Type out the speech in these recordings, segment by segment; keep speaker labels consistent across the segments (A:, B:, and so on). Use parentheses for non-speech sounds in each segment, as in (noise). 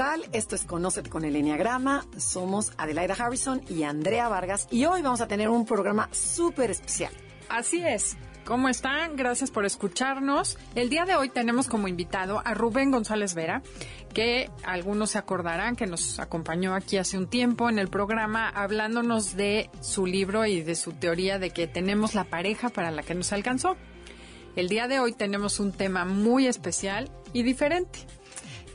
A: Tal? Esto es Conócete con el Enneagrama. Somos Adelaida Harrison y Andrea Vargas y hoy vamos a tener un programa súper especial.
B: Así es. ¿Cómo están? Gracias por escucharnos. El día de hoy tenemos como invitado a Rubén González Vera, que algunos se acordarán que nos acompañó aquí hace un tiempo en el programa hablándonos de su libro y de su teoría de que tenemos la pareja para la que nos alcanzó. El día de hoy tenemos un tema muy especial y diferente.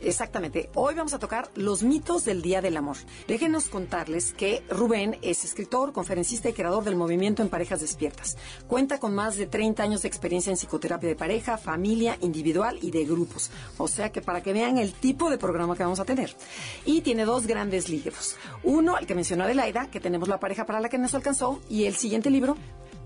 A: Exactamente. Hoy vamos a tocar los mitos del Día del Amor. Déjenos contarles que Rubén es escritor, conferencista y creador del movimiento en parejas despiertas. Cuenta con más de 30 años de experiencia en psicoterapia de pareja, familia, individual y de grupos. O sea que para que vean el tipo de programa que vamos a tener. Y tiene dos grandes libros. Uno, el que mencionó Adelaida, que tenemos la pareja para la que nos alcanzó, y el siguiente libro,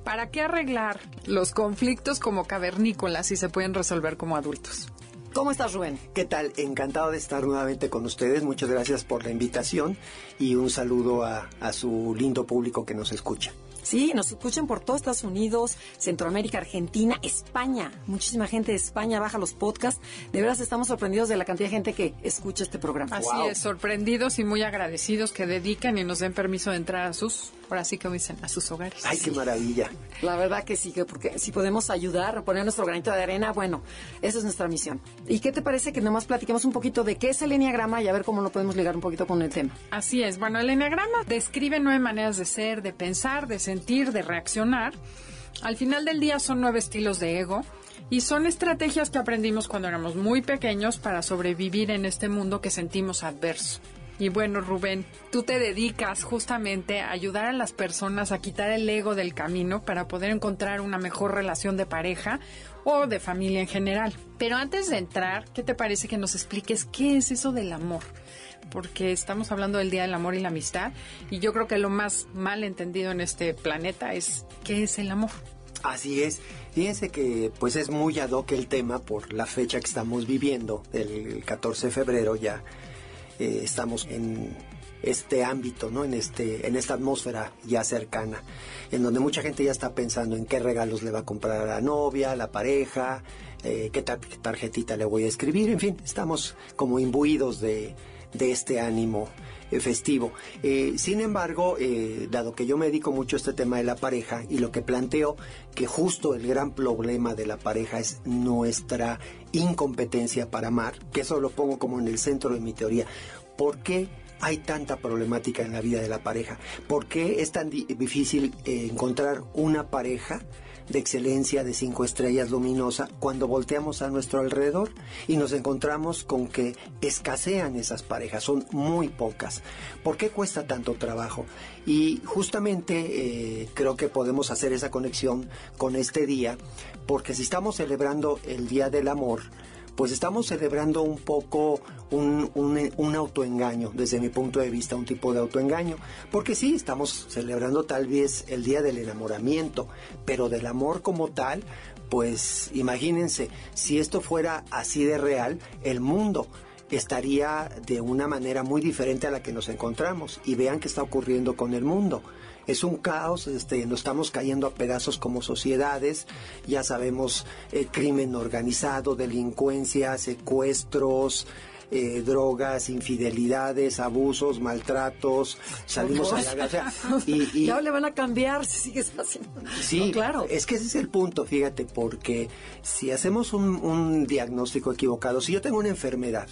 B: ¿Para qué arreglar los conflictos como cavernícolas si se pueden resolver como adultos?
A: ¿Cómo estás, Rubén?
C: ¿Qué tal? Encantado de estar nuevamente con ustedes. Muchas gracias por la invitación y un saludo a, a su lindo público que nos escucha.
A: Sí, nos escuchan por todos Estados Unidos, Centroamérica, Argentina, España. Muchísima gente de España baja los podcasts. De veras estamos sorprendidos de la cantidad de gente que escucha este programa.
B: Así es, sorprendidos y muy agradecidos que dedican y nos den permiso de entrar a sus, ahora sí que dicen, a sus hogares.
C: ¡Ay, qué maravilla!
A: La verdad que sí, que porque si podemos ayudar, poner nuestro granito de arena, bueno, esa es nuestra misión. ¿Y qué te parece que nomás platiquemos un poquito de qué es el enneagrama y a ver cómo lo podemos ligar un poquito con el tema?
B: Así es. Bueno, el enneagrama describe nueve maneras de ser, de pensar, de sentir, de reaccionar. Al final del día son nueve estilos de ego y son estrategias que aprendimos cuando éramos muy pequeños para sobrevivir en este mundo que sentimos adverso. Y bueno, Rubén, tú te dedicas justamente a ayudar a las personas a quitar el ego del camino para poder encontrar una mejor relación de pareja o de familia en general. Pero antes de entrar, ¿qué te parece que nos expliques qué es eso del amor? porque estamos hablando del Día del Amor y la Amistad y yo creo que lo más mal entendido en este planeta es qué es el amor.
C: Así es. Fíjense que pues es muy ad hoc el tema por la fecha que estamos viviendo, el 14 de febrero ya estamos en este ámbito, ¿no? En este, en esta atmósfera ya cercana, en donde mucha gente ya está pensando en qué regalos le va a comprar a la novia, a la pareja, eh, qué tarjetita le voy a escribir, en fin, estamos como imbuidos de, de este ánimo eh, festivo. Eh, sin embargo, eh, dado que yo me dedico mucho a este tema de la pareja y lo que planteo que justo el gran problema de la pareja es nuestra incompetencia para amar, que eso lo pongo como en el centro de mi teoría. ¿Por qué hay tanta problemática en la vida de la pareja? ¿Por qué es tan di- difícil eh, encontrar una pareja? De excelencia de cinco estrellas luminosa cuando volteamos a nuestro alrededor y nos encontramos con que escasean esas parejas, son muy pocas. ¿Por qué cuesta tanto trabajo? Y justamente eh, creo que podemos hacer esa conexión con este día, porque si estamos celebrando el Día del Amor, pues estamos celebrando un poco un, un- un autoengaño, desde mi punto de vista, un tipo de autoengaño. Porque sí, estamos celebrando tal vez el día del enamoramiento, pero del amor como tal, pues imagínense, si esto fuera así de real, el mundo estaría de una manera muy diferente a la que nos encontramos. Y vean qué está ocurriendo con el mundo es un caos, este, nos estamos cayendo a pedazos como sociedades, ya sabemos eh, crimen organizado, delincuencia, secuestros, eh, drogas, infidelidades, abusos, maltratos, salimos a la o sea, y, y- (laughs)
A: Ya le van a cambiar si sigues haciendo.
C: Sí,
A: No, claro.
C: Es que ese es el punto, fíjate, porque si hacemos un, un diagnóstico equivocado, si yo tengo una enfermedad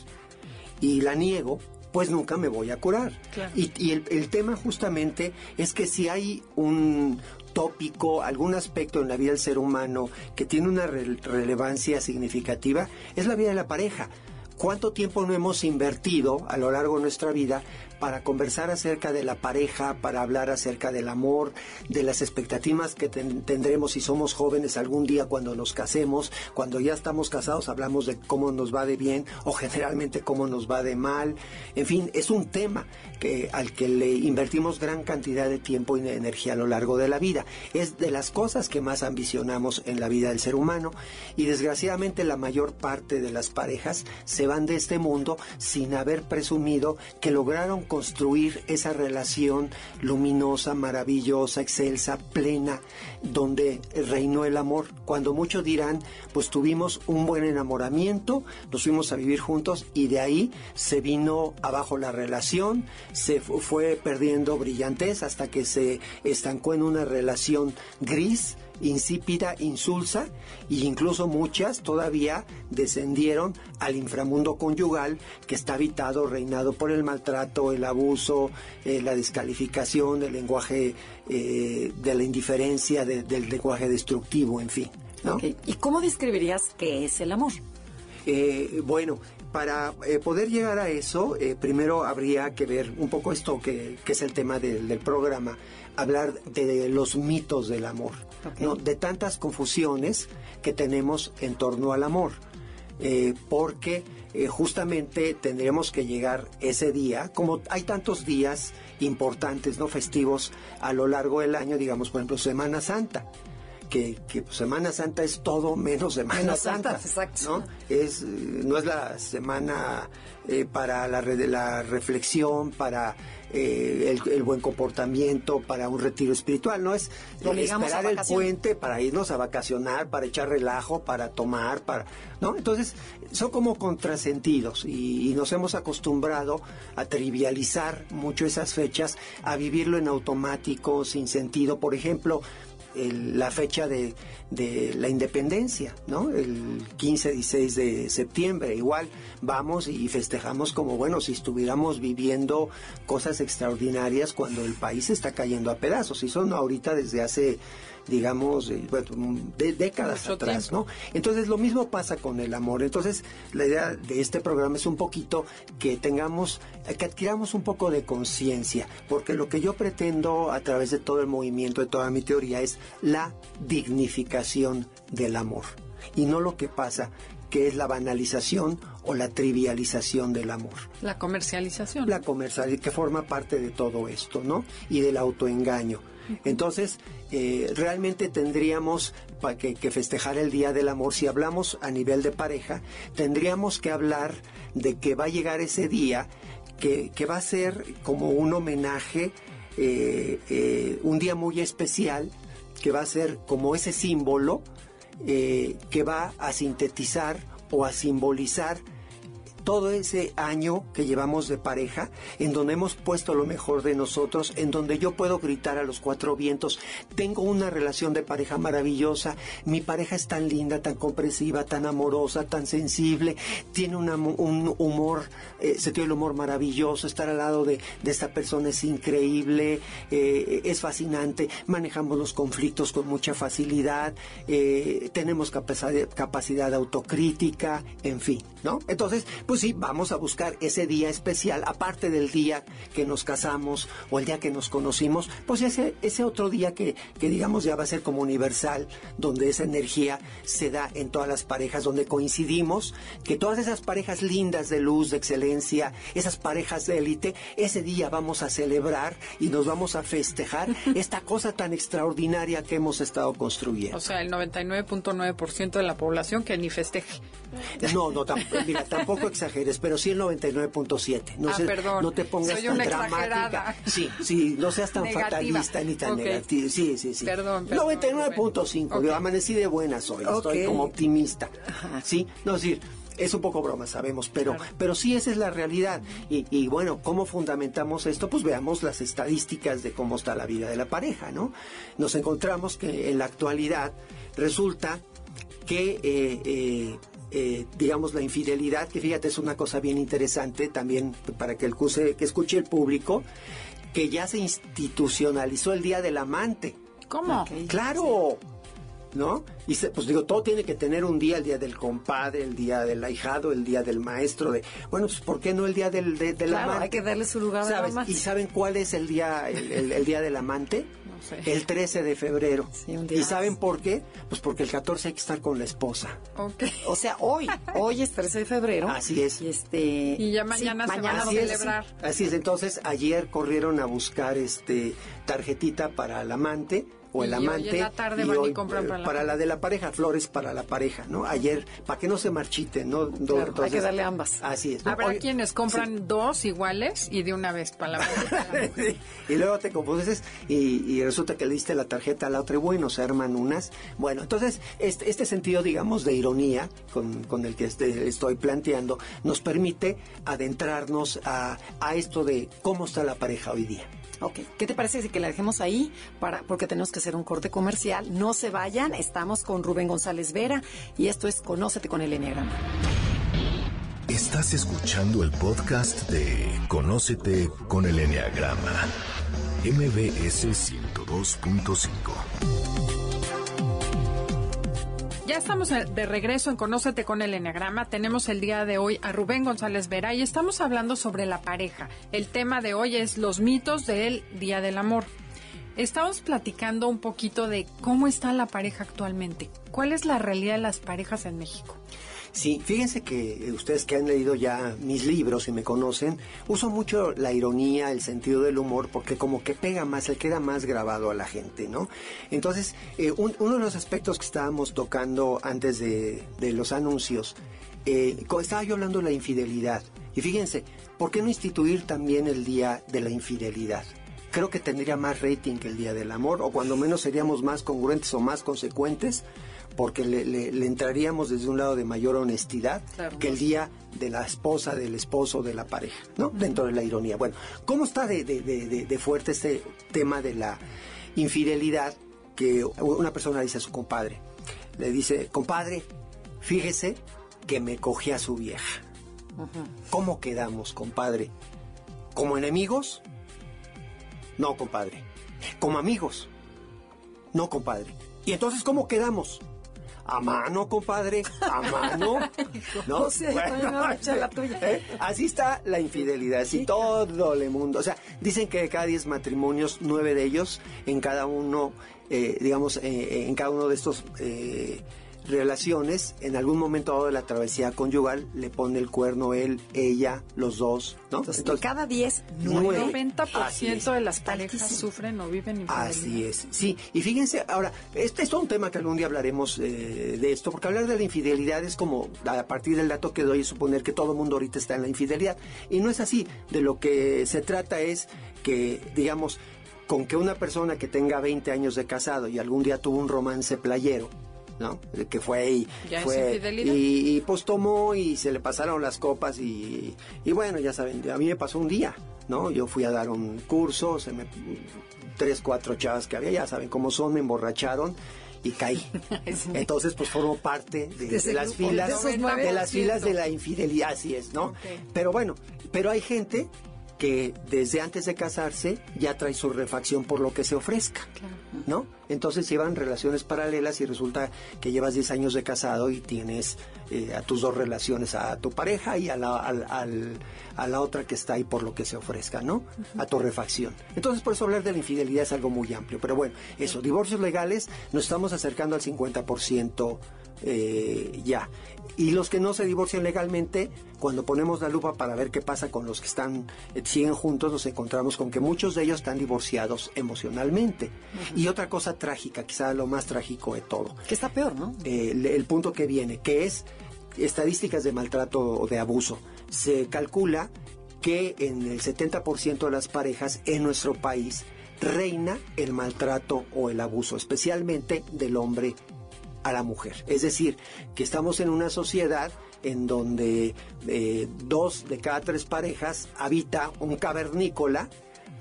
C: y la niego, pues nunca me voy a curar.
B: Claro.
C: Y, y el, el tema justamente es que si hay un tópico, algún aspecto en la vida del ser humano que tiene una re- relevancia significativa, es la vida de la pareja. ¿Cuánto tiempo no hemos invertido a lo largo de nuestra vida para conversar acerca de la pareja, para hablar acerca del amor, de las expectativas que tendremos si somos jóvenes algún día cuando nos casemos, cuando ya estamos casados hablamos de cómo nos va de bien o generalmente cómo nos va de mal. En fin, es un tema que, al que le invertimos gran cantidad de tiempo y de energía a lo largo de la vida. Es de las cosas que más ambicionamos en la vida del ser humano y desgraciadamente la mayor parte de las parejas se van de este mundo sin haber presumido que lograron construir esa relación luminosa, maravillosa, excelsa, plena, donde reinó el amor. Cuando muchos dirán, pues tuvimos un buen enamoramiento, nos fuimos a vivir juntos y de ahí se vino abajo la relación, se fue perdiendo brillantez hasta que se estancó en una relación gris insípida, insulsa, e incluso muchas todavía descendieron al inframundo conyugal que está habitado, reinado por el maltrato, el abuso, eh, la descalificación, el lenguaje eh, de la indiferencia, del lenguaje destructivo, en fin.
A: ¿Y cómo describirías qué es el amor?
C: Eh, bueno, para poder llegar a eso, primero habría que ver un poco esto que, es el tema del programa, hablar de los mitos del amor de tantas confusiones que tenemos en torno al amor. Eh, porque eh, justamente tendremos que llegar ese día, como hay tantos días importantes, no festivos a lo largo del año, digamos, por ejemplo, Semana Santa. Que, Semana Santa es todo menos Semana Santa, ¿no? Es, no es la semana eh, para la, la reflexión, para eh, el, buen comportamiento para un retiro espiritual, no es esperar el puente para irnos a vacacionar, para echar relajo, para tomar, para, ¿no? Entonces, son como contrasentidos y, y nos hemos acostumbrado a trivializar mucho esas fechas, a vivirlo en automático, sin sentido. Por ejemplo, la fecha de, la independencia, ¿no? El 15, 16 de septiembre. Igual vamos y festejamos como, bueno, si estuviéramos viviendo cosas extraordinarias cuando el país está cayendo a pedazos. Y son ahorita desde hace digamos, de, décadas atrás, ¿no? Entonces lo mismo pasa con el amor. Entonces la idea de este programa es un poquito que tengamos, que adquiramos un poco de conciencia, porque lo que yo pretendo a través de todo el movimiento, de toda mi teoría, es la dignificación del amor. Y no lo que pasa que es la banalización o la trivialización del amor.
B: La comercialización.
C: La comercialización, que forma parte de todo esto, ¿no? Y del autoengaño. Entonces, eh, realmente tendríamos para que, festejar el Día del Amor, si hablamos a nivel de pareja, tendríamos que hablar de que va a llegar ese día que, va a ser como un homenaje, eh, eh, un día muy especial, que va a ser como ese símbolo que va a sintetizar o a simbolizar todo ese año que llevamos de pareja, en donde hemos puesto lo mejor de nosotros, en donde yo puedo gritar a los cuatro vientos, tengo una relación de pareja maravillosa, mi pareja es tan linda, tan comprensiva, tan amorosa, tan sensible, tiene un humor, eh, se tiene el humor maravilloso, estar al lado de, esta persona es increíble, eh, es fascinante, manejamos los conflictos con mucha facilidad, eh, tenemos capacidad, capacidad autocrítica, en fin, ¿no? Entonces, pues pues sí, vamos a buscar ese día especial, aparte del día que nos casamos o el día que nos conocimos, pues ese, ese otro día que, que digamos ya va a ser como universal, donde esa energía se da en todas las parejas, donde coincidimos, que todas esas parejas lindas de luz, de excelencia, esas parejas de élite, ese día vamos a celebrar y nos vamos a festejar (laughs) esta cosa tan extraordinaria que hemos estado construyendo.
B: O sea, el 99.9% de la población que ni festeje.
C: No, no, mira, tampoco exageramos pero sí el 99.7. No,
B: ah,
C: no te pongas tan dramática. Sí, sí, no seas tan fatalista ni tan negativa. Sí, sí, sí.
B: Perdón,
C: 99.5. Yo amanecí de buenas hoy, estoy como optimista. Sí, no decir, es un poco broma, sabemos, pero, pero sí esa es la realidad. Y, y, bueno, ¿cómo fundamentamos esto? Pues veamos las estadísticas de cómo está la vida de la pareja, ¿no? Nos encontramos que en la actualidad resulta que eh, eh, eh, digamos, la infidelidad, que fíjate, es una cosa bien interesante también para que, el, que escuche el público, que ya se institucionalizó el Día del Amante.
B: ¿Cómo?
C: Claro. ¿no? Y se- pues digo, todo tiene que tener un día, el día del compadre, el día del ahijado, el día del maestro, de, bueno, pues ¿por qué no el día del, de, del
A: Claro,
C: amante?
A: hay que darle su lugar al
C: ¿Sabes?
A: amante.
C: ¿Y saben cuál es el día, el, el- el día del amante?
B: No sé.
C: El 13 de febrero.
A: Sí,
C: ¿Y saben por qué? Pues porque el 14 hay que estar con la esposa.
B: Ok.
A: O sea, hoy, hoy es 13 de febrero.
C: Así es.
A: Y este
B: Y ya mañana se van a
C: es,
B: celebrar.
C: Así es, entonces ayer corrieron a buscar este tarjetita para el amante o el
B: Y hoy en
C: amante
B: la tarde van y compran
C: eh,
B: para la
C: para la
B: pareja.
C: de la pareja, flores para la pareja, ¿no? Ayer, para que no se marchiten, ¿no?
A: Claro, hay que darle ambas.
C: Así es. ¿no?
B: Habrá
C: Hoy-
B: quienes compran dos iguales y de una vez para la (laughs)
C: Sí, y luego te confundes y, y resulta que le diste la tarjeta a la otra y bueno, se arman unas. Bueno, entonces este, este sentido, digamos, de ironía con, con el que este- estoy planteando nos permite adentrarnos a, a esto de cómo está la pareja hoy día.
A: Ok, ¿qué te parece si que la dejemos ahí para porque tenemos que hacer un corte comercial? No se vayan, estamos con Rubén González Vera y esto es Conócete con el Enneagrama.
D: Estás escuchando el podcast de Conócete con el Enneagrama. MBS 102.5.
B: Ya estamos de regreso en Conócete con el Enneagrama. Tenemos el día de hoy a Rubén González Vera y estamos hablando sobre la pareja. El tema de hoy es los mitos del Día del Amor. Estamos platicando un poquito de cómo está la pareja actualmente. ¿Cuál es la realidad de las parejas en México?
C: Sí, fíjense que eh, ustedes que han leído ya mis libros y me conocen, uso mucho la ironía, el sentido del humor, porque como que pega más, se queda más grabado a la gente, ¿no? Entonces, eh, un- uno de los aspectos que estábamos tocando antes de, los anuncios, eh, estaba yo hablando de la infidelidad. Y fíjense, ¿por qué no instituir también el Día de la Infidelidad? Creo que tendría más rating que el Día del Amor, o cuando menos seríamos más congruentes o más consecuentes, porque le, le- le entraríamos desde un lado de mayor honestidad
A: Claro.
C: que el día de la esposa, del esposo, de la pareja, ¿no? Dentro de la ironía. Bueno, ¿cómo está de, de- de- de- de fuerte este tema de la infidelidad que una persona dice a su compadre? Le dice, compadre, fíjese que me cogí a su vieja. ¿Cómo quedamos, compadre? ¿Como enemigos? No, compadre. ¿Como amigos? No, compadre. ¿Y entonces cómo quedamos? A mano, compadre, a mano. (laughs) ¿No?
A: O sea, también me voy a echar la tuya.
C: ¿eh? Así está la infidelidad, así todo el mundo. O sea, dicen que de cada 10 matrimonios, nueve de ellos, en cada uno, eh, digamos, eh, en cada uno de estos relaciones, en algún momento dado de la travesía conyugal, le pone el cuerno él, ella, los dos, ¿no?
A: Entonces, de cada 10,
C: Nueve.
A: nueve.
B: El 90% de las parejas
A: Altísimo.
B: sufren o viven infidelidad.
C: Así es, sí. Y fíjense, ahora, este es todo un tema que algún día hablaremos eh, de esto, porque hablar de la infidelidad es como, a partir del dato que doy, es suponer que todo el mundo ahorita está en la infidelidad. Y no es así. De lo que se trata es que, digamos, con que una persona que tenga 20 años de casado y algún día tuvo un romance playero, ¿no? Que fue y
B: ¿Ya
C: fue y, y, pues tomó y se le pasaron las copas y, y bueno, ya saben, a mí me pasó un día, ¿no? Yo fui a dar un curso, se me tres, cuatro chavas que había, ya saben cómo son, me emborracharon y caí. (laughs) Entonces, pues formo parte de,
A: De
C: de
A: ese
C: las filas,
A: de
C: las filas de la infidelidad, así es, ¿no? Pero bueno, pero hay gente que desde antes de casarse ya trae su refacción por lo que se ofrezca. ¿no? Entonces llevan relaciones paralelas y resulta que llevas 10 años de casado y tienes eh, a tus dos relaciones, a tu pareja y a la, al- al- a la otra que está ahí por lo que se ofrezca, ¿no? A tu refacción. Entonces por eso hablar de la infidelidad es algo muy amplio. Pero bueno, eso, divorcios legales, nos estamos acercando al 50% eh, ya. Y los que no se divorcian legalmente, cuando ponemos la lupa para ver qué pasa con los que están eh, siguen juntos, nos encontramos con que muchos de ellos están divorciados emocionalmente. Y otra cosa trágica, quizá lo más trágico de todo,
A: Que está peor, ¿no?
C: eh, el, el punto que viene, que es estadísticas de maltrato o de abuso. Se calcula que en el 70% de las parejas en nuestro país reina el maltrato o el abuso, especialmente del hombre a la mujer. Es decir, que estamos en una sociedad en donde eh, dos de cada tres parejas habita un cavernícola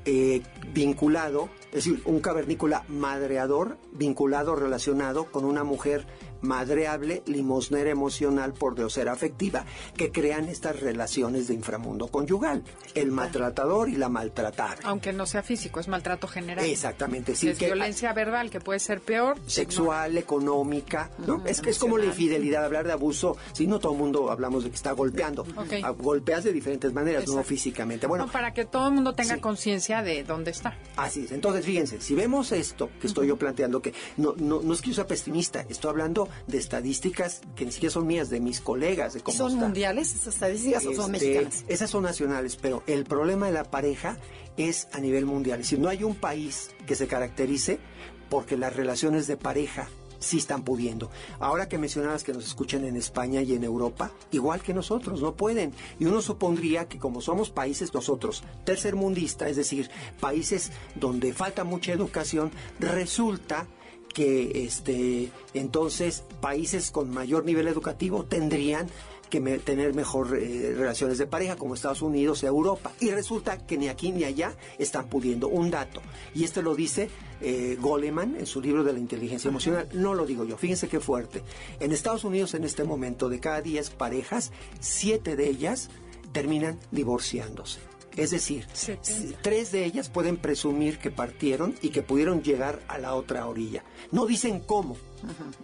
C: eh, vinculado, es decir, un cavernícola madreador vinculado, relacionado con una mujer madreable, limosnera emocional por deosera afectiva, que crean estas relaciones de inframundo conyugal. El maltratador y la maltratada.
B: Aunque no sea físico, es maltrato general.
C: Exactamente, sí.
B: es violencia verbal, que puede ser peor.
C: Sexual, económica, ¿no? es que es como la infidelidad, hablar de abuso. Si no todo el mundo hablamos de que está golpeando. Ah, golpeas de diferentes maneras, no físicamente. Bueno,
B: para que todo el mundo tenga conciencia de dónde está.
C: Así es. Entonces, fíjense, si vemos esto que estoy yo planteando, que no, no, no es que yo sea pesimista, estoy hablando de estadísticas que ni siquiera son mías, de mis colegas, de cómo
A: ¿Son mundiales esas estadísticas o son este, mexicanas?
C: Esas son nacionales, pero el problema de la pareja es a nivel mundial. Es decir, no hay un país que se caracterice porque las relaciones de pareja sí están pudiendo. Ahora que mencionabas que nos escuchan en España y en Europa, igual que nosotros, no pueden. Y uno supondría que como somos países nosotros tercermundista, es decir, países donde falta mucha educación, resulta que este entonces países con mayor nivel educativo tendrían que tener mejor eh, relaciones de pareja como Estados Unidos y Europa. Y resulta que ni aquí ni allá están pudiendo. Un dato, y esto lo dice eh, Goleman en su libro de la inteligencia emocional, no lo digo yo, fíjense qué fuerte. En Estados Unidos en este momento, de cada 10 parejas, 7 de ellas terminan divorciándose. Es decir, tres de ellas pueden presumir que partieron y que pudieron llegar a la otra orilla. No dicen cómo,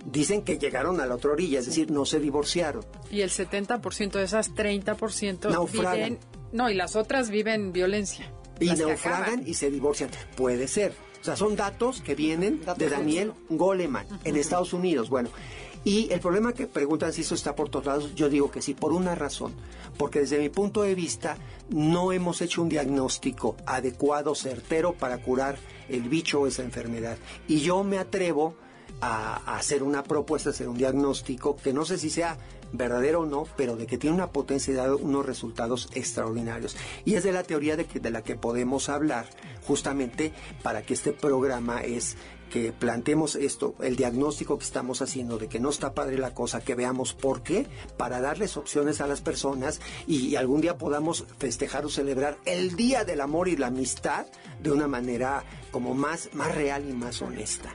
C: dicen que llegaron a la otra orilla, es decir, no se divorciaron.
B: Y el 70% de esas 30% naufragan. Viven, no, y las otras viven violencia.
C: Y naufragan y se divorcian. Puede ser. O sea, son datos que vienen de Daniel Goleman en Estados Unidos. Bueno, y el problema que preguntan si eso está por todos lados, yo digo que sí, por una razón. Porque desde mi punto de vista no hemos hecho un diagnóstico adecuado, certero para curar el bicho o esa enfermedad. Y yo me atrevo a, hacer una propuesta, hacer un diagnóstico que no sé si sea verdadero o no, pero de que tiene una potencia y da unos resultados extraordinarios. Y es de la teoría de, que, de la que podemos hablar justamente para que este programa es que planteemos esto, el diagnóstico que estamos haciendo de que no está padre la cosa, que veamos por qué, para darles opciones a las personas y, algún día podamos festejar o celebrar el Día del Amor y la Amistad de una manera como más, más real y más honesta.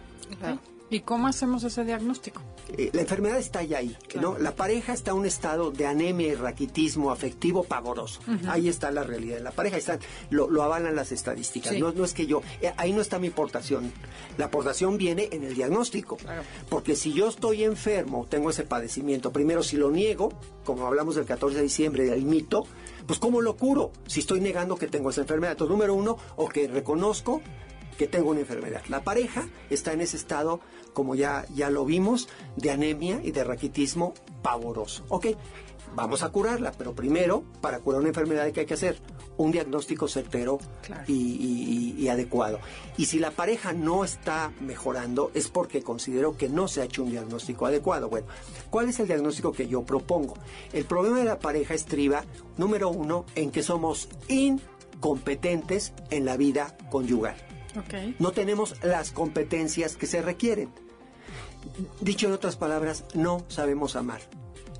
B: ¿Y cómo hacemos ese diagnóstico?
C: Eh, la enfermedad está ya ahí, ¿no? La pareja está en un estado de anemia y raquitismo afectivo pavoroso. Ahí está la realidad. La pareja está, lo, avalan las estadísticas. No, no, es que yo, eh, ahí no está mi aportación. La aportación viene en el diagnóstico. Porque si yo estoy enfermo, tengo ese padecimiento, primero si lo niego, como hablamos del 14 de diciembre del mito, pues ¿cómo lo curo? Si estoy negando que tengo esa enfermedad. Entonces, número uno, o que reconozco que tengo una enfermedad. La pareja está en ese estado, como ya, ya lo vimos, de anemia y de raquitismo pavoroso. Ok, vamos a curarla, pero primero, para curar una enfermedad, ¿qué hay que hacer? Un diagnóstico certero y, adecuado. Y si la pareja no está mejorando, es porque considero que no se ha hecho un diagnóstico adecuado. Bueno, ¿cuál es el diagnóstico que yo propongo? El problema de la pareja estriba, número uno, en que somos incompetentes en la vida conyugal. No tenemos las competencias que se requieren. Dicho en otras palabras, no sabemos amar.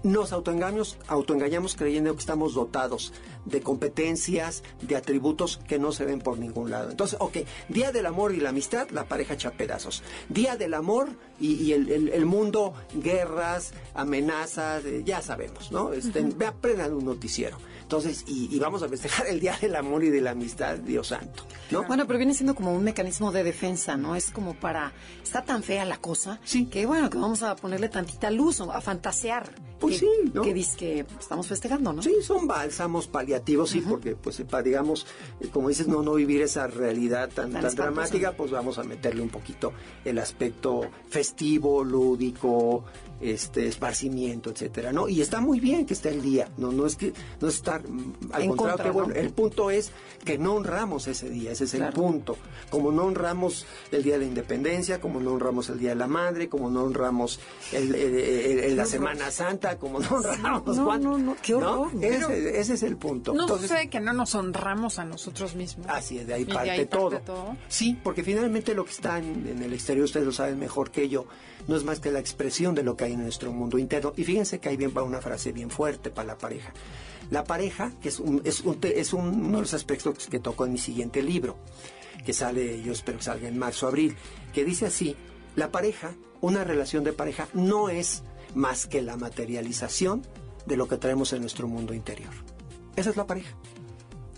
C: Nos autoengañamos, autoengañamos creyendo que estamos dotados de competencias, de atributos que no se ven por ningún lado. Entonces, ok, Día del Amor y la Amistad, la pareja echa pedazos. Día del Amor y, el, mundo, guerras, amenazas, eh, ya sabemos, ¿no? Este, aprendan un noticiero. Entonces, y, vamos a festejar el Día del Amor y de la Amistad, Dios santo. ¿no?
A: Bueno, pero viene siendo como un mecanismo de defensa, ¿no? Es como para... Está tan fea la cosa sí. que, bueno, que vamos a ponerle tantita luz, a fantasear.
C: Pues sí, ¿no?
A: Que dice que estamos festejando, ¿no?
C: Sí, son bálsamos paliativos, sí, porque, pues, para, digamos, eh, como dices, no, no vivir esa realidad tan, tan, dramática, pues vamos a meterle un poquito el aspecto festivo, lúdico, este esparcimiento, etcétera, ¿no? Y está muy bien que esté el día, no no es que no estar mm, al contrario, bueno, el punto es que no honramos ese día, ese es el punto. Como no honramos el día de la independencia, como no honramos el día de la madre, como no honramos el, la Semana Santa, como no honramos
A: no, no, no, qué horror.
C: Ese, ese, es el punto.
B: No sé que no nos honramos a nosotros mismos.
C: Así es, de ahí, parte, todo. Sí, porque finalmente lo que está en, en el exterior, ustedes lo saben mejor que yo, no es más que la expresión de lo que hay en nuestro mundo interno. Y fíjense que ahí bien va una frase bien fuerte para la pareja. La pareja, que es, un, es, es uno de los aspectos que toco en mi siguiente libro, que sale, yo espero que salga en marzo, abril, que dice así, La pareja, una relación de pareja, no es más que la materialización de lo que traemos en nuestro mundo interior. Esa es la pareja.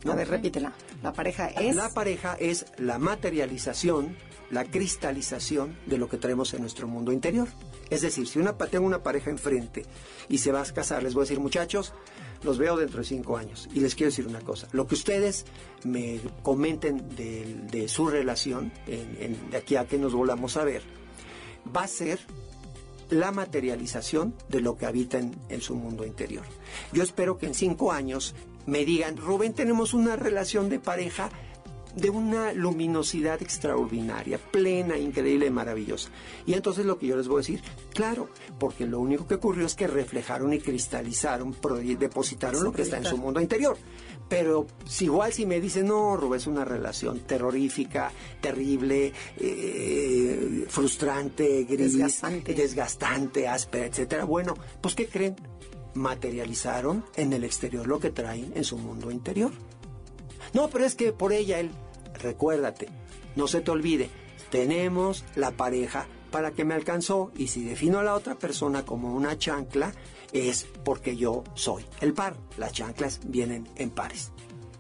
A: A ver, repítela. La pareja es...
C: La pareja es la materialización, la cristalización de lo que traemos en nuestro mundo interior. Es decir, si una, tengo una pareja enfrente y se va a casar, les voy a decir, muchachos, los veo dentro de cinco años. Y les quiero decir una cosa, lo que ustedes me comenten de, su relación, de aquí a que nos volvamos a ver, va a ser la materialización de lo que habita en, su mundo interior. Yo espero que en cinco años me digan, Rubén, tenemos una relación de pareja de una luminosidad extraordinaria, plena, increíble, maravillosa. Y entonces lo que yo les voy a decir, claro, porque lo único que ocurrió es que reflejaron y cristalizaron, depositaron lo que está en su mundo interior. Pero si igual si me dicen, no, Rubén, es una relación terrorífica, terrible, eh, frustrante, gris, desgastante. desgastante, áspera, etcétera, bueno, pues ¿qué creen? Materializaron en el exterior lo que traen en su mundo interior. No, pero es que por ella él, recuérdate, no se te olvide, tenemos la pareja para que me alcanzó y si defino a la otra persona como una chancla es porque yo soy el par. Las chanclas vienen en pares.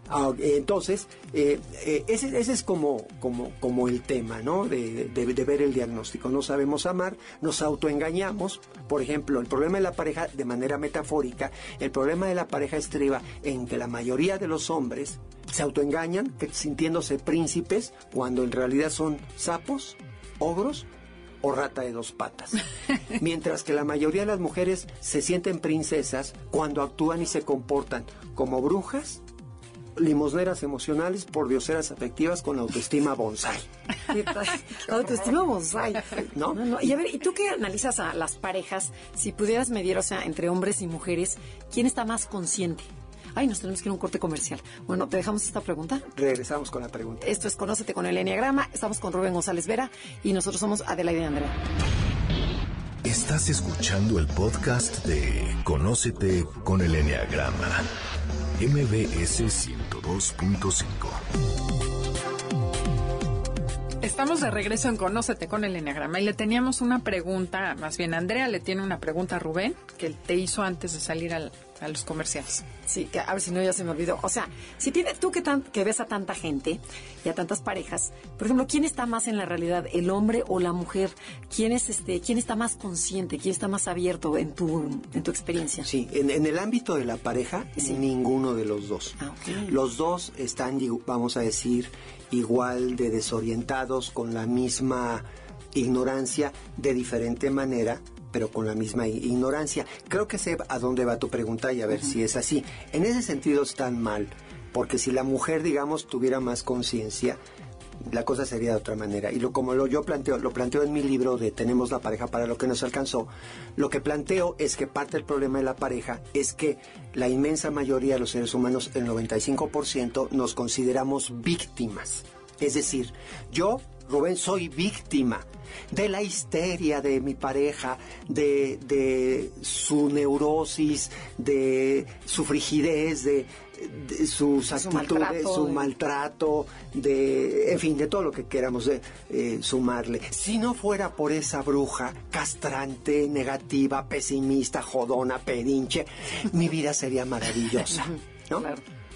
C: Ah, entonces, eh, eh, ese, es como, como, como el tema, ¿no? De, de, ver el diagnóstico. No sabemos amar, nos autoengañamos. Por ejemplo, el problema de la pareja, de manera metafórica, el problema de la pareja estriba en que la mayoría de los hombres se autoengañan sintiéndose príncipes cuando en realidad son sapos, ogros o rata de dos patas. (laughs) Mientras que la mayoría de las mujeres se sienten princesas cuando actúan y se comportan como brujas, limosneras emocionales, por dioseras afectivas con autoestima bonsai. (laughs)
A: autoestima bonsai. ¿No? Y a ver, ¿y tú qué analizas a las parejas? Si pudieras medir, o sea, entre hombres y mujeres, ¿quién está más consciente? Ay, nos tenemos que ir a un corte comercial. Bueno, ¿te dejamos esta pregunta?
C: Regresamos con la pregunta.
A: Esto es Conócete con el Enneagrama. Estamos con Rubén González Vera y nosotros somos Adelaide Andrea.
D: Estás escuchando el podcast de Conócete con el Enneagrama. MBS 102.5.
B: Estamos de regreso en Conócete con el Enneagrama y le teníamos una pregunta, más bien Andrea le tiene una pregunta a Rubén que te hizo antes de salir a los comerciales.
A: Sí, que a ver si no ya se me olvidó. O sea, si tiene tú que, tan, que ves a tanta gente y a tantas parejas, por ejemplo, ¿quién está más en la realidad, el hombre o la mujer? ¿Quién es este, quién está más consciente, quién está más abierto en tu en tu experiencia?
C: Sí, en, el ámbito de la pareja, ninguno de los dos. Ah, los dos están, vamos a decir, igual de desorientados, con la misma ignorancia, de diferente manera, pero con la misma ignorancia. Creo que sé a dónde va tu pregunta y a ver si es así. En ese sentido están mal, porque si la mujer, digamos, tuviera más conciencia, la cosa sería de otra manera. Y lo como lo yo planteo, lo planteo en mi libro de Tenemos la pareja para lo que nos alcanzó, lo que planteo es que parte del problema de la pareja es que la inmensa mayoría de los seres humanos, el 95%, nos consideramos víctimas. Es decir, yo, Rubén, soy víctima de la histeria de mi pareja, de, de su neurosis, de su frigidez, de, de sus actitudes, su maltrato, de, en fin, de todo lo que queramos eh, sumarle. Si no fuera por esa bruja castrante, negativa, pesimista, jodona, pedinche, mi vida sería maravillosa, (laughs) ¿no?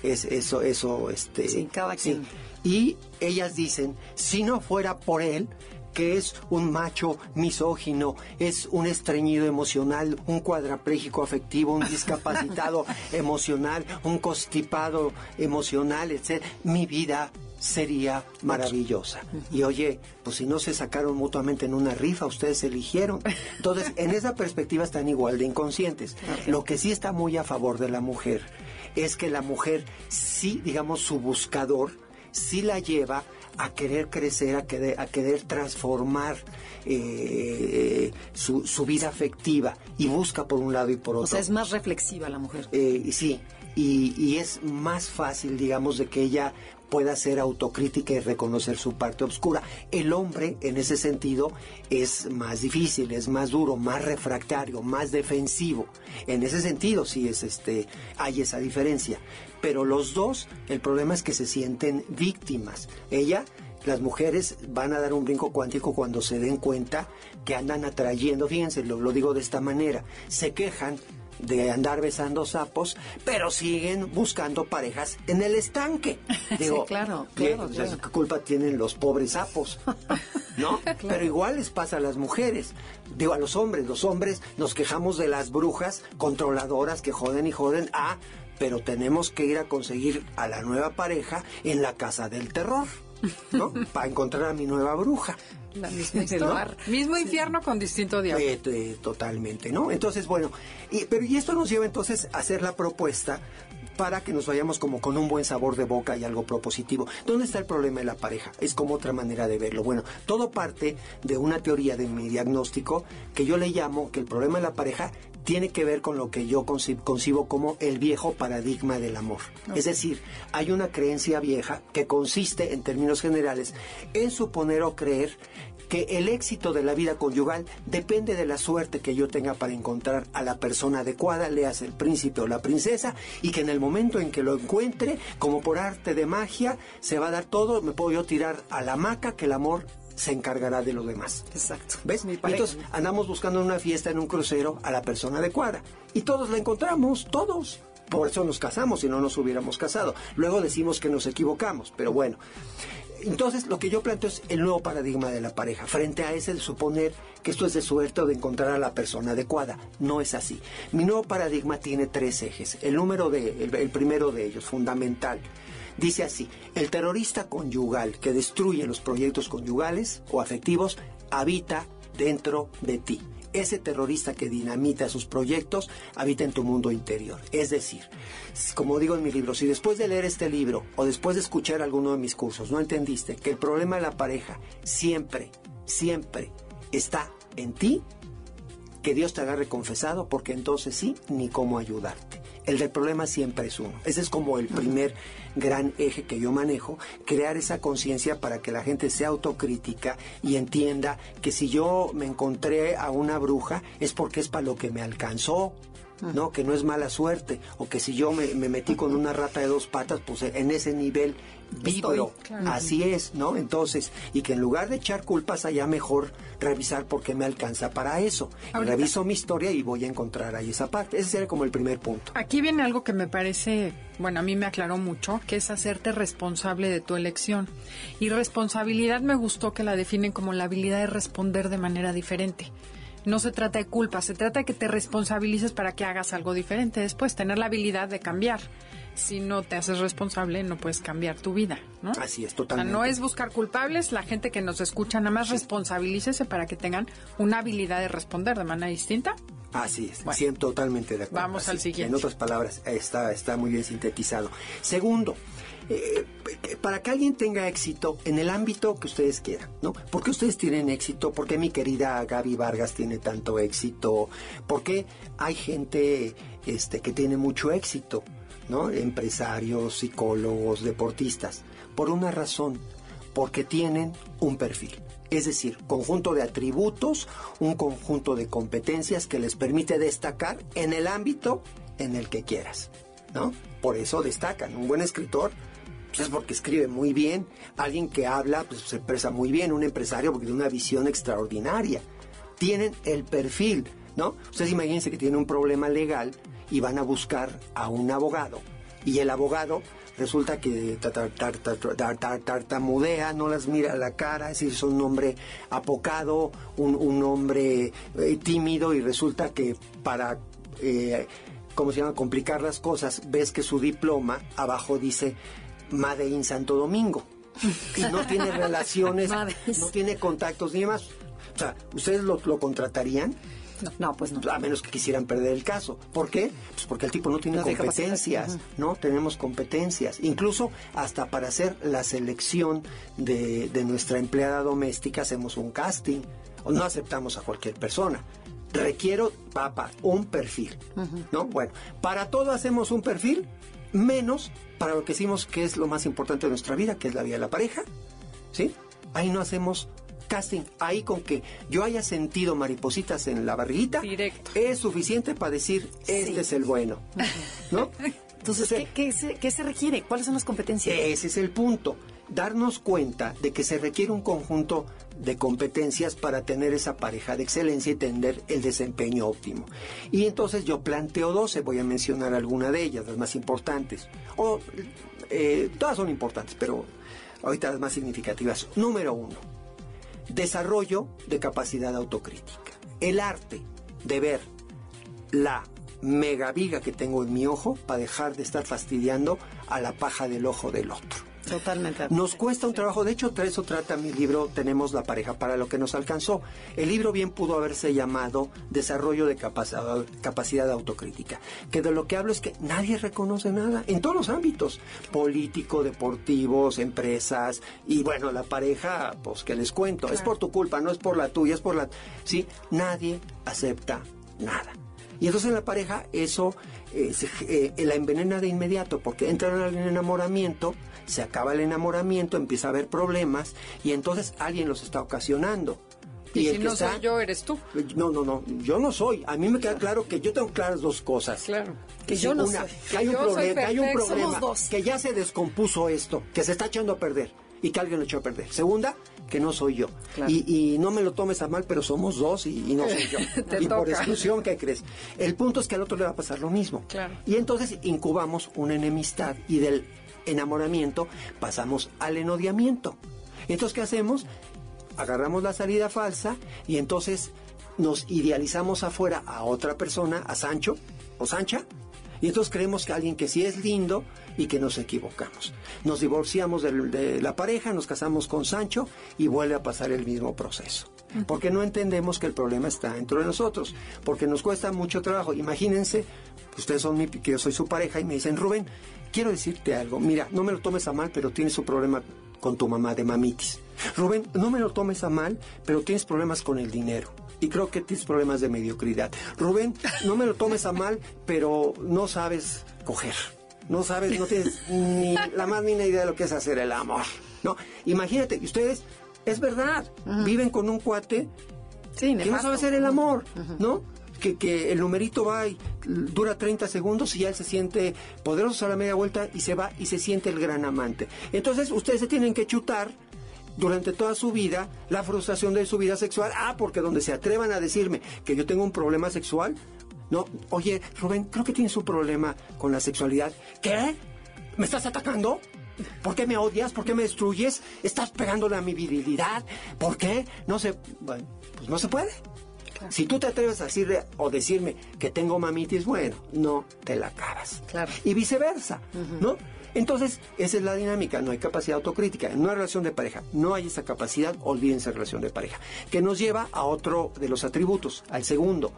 C: Es eso, eso, este.
A: Sí, cada quien.
C: Y ellas dicen, si no fuera por él, que es un macho misógino, es un estreñido emocional, un cuadraplégico afectivo, un discapacitado (laughs) emocional, un constipado emocional, etc. Mi vida sería maravillosa. Y oye, pues si no se sacaron mutuamente en una rifa, ustedes eligieron. Entonces, en esa perspectiva están igual de inconscientes. Lo que sí está muy a favor de la mujer es que la mujer sí, digamos, su buscador, sí la lleva a querer crecer, a querer, a querer transformar eh, su, su, vida afectiva y busca por un lado y por otro. O
A: sea, es más reflexiva la mujer.
C: Eh, sí, y, y, es más fácil, digamos, de que ella pueda ser autocrítica y reconocer su parte oscura. El hombre, en ese sentido, es más difícil, es más duro, más refractario, más defensivo. En ese sentido, sí es este, hay esa diferencia. Pero los dos, el problema es que se sienten víctimas. Ella las mujeres van a dar un brinco cuántico cuando se den cuenta que andan atrayendo, fíjense, lo, lo digo de esta manera, se quejan de andar besando sapos, pero siguen buscando parejas en el estanque. (laughs) Digo,
A: claro,
C: ¿qué,
A: claro,
C: sea,
A: claro.
C: ¿qué culpa tienen los pobres sapos? (laughs) ¿No? Pero igual les pasa a las mujeres. Digo, a los hombres. Los hombres nos quejamos de las brujas controladoras que joden y joden. Ah, pero tenemos que ir a conseguir a la nueva pareja en la casa del terror, ¿no? (laughs) Para encontrar a mi nueva bruja.
B: La misma historia. Mismo infierno con distinto diablo.
C: Eh, eh, totalmente, ¿no? Entonces, bueno, y, pero y esto nos lleva entonces a hacer la propuesta para que nos vayamos como con un buen sabor de boca y algo propositivo. ¿Dónde está el problema de la pareja? Es como otra manera de verlo. Bueno, todo parte de una teoría de mi diagnóstico que yo le llamo que el problema de la pareja tiene que ver con lo que yo conci- concibo como el viejo paradigma del amor. Es decir, hay una creencia vieja que consiste, en términos generales, en suponer o creer que el éxito de la vida conyugal depende de la suerte que yo tenga para encontrar a la persona adecuada, leas el príncipe o la princesa, y que en el momento en que lo encuentre, como por arte de magia, se va a dar todo, me puedo yo tirar a la hamaca que el amor se encargará de los demás.
A: Exacto.
C: ¿Ves?
A: Mi pareja.
C: Entonces andamos buscando en una fiesta, en un crucero, a la persona adecuada. Y todos la encontramos, todos. Por eso nos casamos, si no nos hubiéramos casado. Luego decimos que nos equivocamos, pero bueno. Entonces, lo que yo planteo es el nuevo paradigma de la pareja. Frente a ese de suponer que esto es de suerte o de encontrar a la persona adecuada. No es así. Mi nuevo paradigma tiene tres ejes. El número de, el, el primero de ellos, fundamental. Dice así, el terrorista conyugal que destruye los proyectos conyugales o afectivos habita dentro de ti. Ese terrorista que dinamita sus proyectos habita en tu mundo interior. Es decir, como digo en mi libro, si después de leer este libro o después de escuchar alguno de mis cursos no entendiste que el problema de la pareja siempre, siempre está en ti, que Dios te agarre confesado, porque entonces sí, ni cómo ayudarte. El del problema siempre es uno. Ese es como el primer gran eje que yo manejo, crear esa conciencia para que la gente sea autocrítica y entienda que si yo me encontré a una bruja es porque es para lo que me alcanzó. ¿No? Que no es mala suerte, o que si yo me, me metí con una rata de dos patas, pues en ese nivel vibro.
A: claro.
C: Así es, ¿no? Entonces, y que en lugar de echar culpas, allá mejor revisar por qué me alcanza para eso.
B: Ahorita-
C: reviso mi historia y voy a encontrar ahí esa parte. Ese sería como el primer punto.
B: Aquí viene algo que me parece, bueno, a mí me aclaró mucho, que es hacerte responsable de tu elección. Y responsabilidad me gustó que la definen como la habilidad de responder de manera diferente. No se trata de culpa, se trata de que te responsabilices para que hagas algo diferente después, tener la habilidad de cambiar. Si no te haces responsable, no puedes cambiar tu vida, ¿no?
C: Así es,
B: O sea,
C: totalmente.
B: no es buscar culpables, la gente que nos escucha, nada más responsabilícese para que tengan una habilidad de responder de manera distinta.
C: Así es,
B: Bueno.
C: siempre totalmente de acuerdo.
B: Vamos
C: Así
B: al siguiente.
C: En otras palabras, está, está muy bien sintetizado. Segundo, eh, para que alguien tenga éxito en el ámbito que ustedes quieran, ¿no? ¿Por qué ustedes tienen éxito? ¿Por qué mi querida Gaby Vargas tiene tanto éxito? ¿Por qué hay gente este, que tiene mucho éxito? ¿No? Empresarios, psicólogos, deportistas. Por una razón, porque tienen un perfil. Es decir, conjunto de atributos, un conjunto de competencias que les permite destacar en el ámbito en el que quieras, ¿no? Por eso destacan. Un buen escritor pues es porque escribe muy bien, alguien que habla pues se expresa muy bien, un empresario porque tiene una visión extraordinaria. Tienen el perfil, ¿no? Ustedes imagínense que tienen un problema legal y van a buscar a un abogado y el abogado resulta que tar- tar- tar- tar- tar- tar- tartamudea, no las mira a la cara, es decir, es un hombre apocado, un, un hombre eh, tímido y resulta que para, eh, ¿cómo se llama?, complicar las cosas, ves que su diploma abajo dice Made in Santo Domingo y no tiene (laughs) relaciones, no tiene contactos ni demás. O sea, ¿ustedes lo, lo contratarían?
A: No, pues no.
C: a menos que quisieran perder el caso. ¿Por qué? Pues porque el tipo no tiene
A: No
C: competencias. ¿no? Tenemos competencias. Incluso hasta para hacer la selección de, de nuestra empleada doméstica hacemos un casting. O no aceptamos a cualquier persona. Requiero, papá, un perfil, ¿no? Bueno, para todo hacemos un perfil, menos para lo que decimos que es lo más importante de nuestra vida, que es la vida de la pareja, ¿sí? Ahí no hacemos casting. Ahí con que yo haya sentido maripositas en la barriguita,
B: Directo.
C: es suficiente para decir, este
A: Sí.
C: es el bueno, ¿no? (laughs)
A: Entonces, ¿qué, qué se, qué se requiere? ¿Cuáles son las competencias?
C: Ese es el punto. darnos cuenta de que se requiere un conjunto de competencias para tener esa pareja de excelencia y tener el desempeño óptimo. Y entonces yo planteo 12, voy a mencionar alguna de ellas, las más importantes. O, eh, todas son importantes, pero ahorita las más significativas. Número uno, desarrollo de capacidad autocrítica. El arte de ver la megaviga que tengo en mi ojo para dejar de estar fastidiando a la paja del ojo del otro.
A: Totalmente.
C: Nos cuesta un trabajo, de hecho, eso trata mi libro Tenemos la pareja para lo que nos alcanzó. El libro bien pudo haberse llamado Desarrollo de capacidad, capacidad autocrítica, que de lo que hablo es que nadie reconoce nada en todos los ámbitos, político, deportivos, empresas y bueno, la pareja, pues que les cuento, es por tu culpa, no es por la tuya, es por la... Sí, nadie acepta nada. Y entonces en la pareja eso eh, se, eh, la envenena de inmediato, porque entran al enamoramiento, se acaba el enamoramiento, empieza a haber problemas y entonces alguien los está ocasionando.
B: Y, si no soy yo, eres tú.
C: No, no, no, yo no soy. A mí me queda claro que yo tengo claras dos cosas.
B: Claro.
C: Que yo no soy. Que hay un problema, que hay un problema, que ya se descompuso esto, que se está echando a perder y que alguien lo echó a perder. Segunda, que no soy yo. Y, no me lo tomes a mal, pero somos dos y, no soy yo. (laughs) y por exclusión, ¿qué crees? El punto es que al otro le va a pasar lo mismo. Y entonces incubamos una enemistad y del enamoramiento pasamos al enodiamiento. Entonces, ¿qué hacemos? Agarramos la salida falsa y entonces nos idealizamos afuera a otra persona, a Sancho o Sancha, y entonces creemos que alguien que sí es lindo y que nos equivocamos. Nos divorciamos de, la pareja, nos casamos con Sancho y vuelve a pasar el mismo proceso. Porque no entendemos que el problema está dentro de nosotros, porque nos cuesta mucho trabajo. Imagínense, ustedes son mi, que yo soy su pareja y me dicen, Rubén, quiero decirte algo. Mira, no me lo tomes a mal, pero tienes un problema con tu mamá de mamitis. Rubén, no me lo tomes a mal, pero tienes problemas con el dinero. Y creo que tienes problemas de mediocridad. Rubén, no me lo tomes a mal, pero no sabes coger. No sabes, no tienes ni la más mínima idea de lo que es hacer el amor. No, imagínate, ustedes, es verdad, viven con un cuate que no sabe hacer el amor, ¿no? Que, el numerito va y dura 30 segundos y ya él se siente poderoso a la media vuelta y se va y se siente el gran amante. Entonces ustedes se tienen que chutar durante toda su vida la frustración de su vida sexual. Ah, porque donde se atrevan a decirme que yo tengo un problema sexual, no, oye, Rubén, creo que tienes un problema con la sexualidad. ¿Qué? ¿Me estás atacando? ¿Por qué me odias? ¿Por qué me destruyes? ¿Estás pegándole a mi virilidad? ¿Por qué? No se... Bueno, pues no se puede. Si tú te atreves a decirle o decirme que tengo mamitis, bueno, no te la acabas.
A: Claro.
C: Y viceversa, ¿no? Entonces, esa es la dinámica, no hay capacidad autocrítica. En una relación de pareja no hay esa capacidad, olvídense relación de pareja. Que nos lleva a otro de los atributos, al segundo.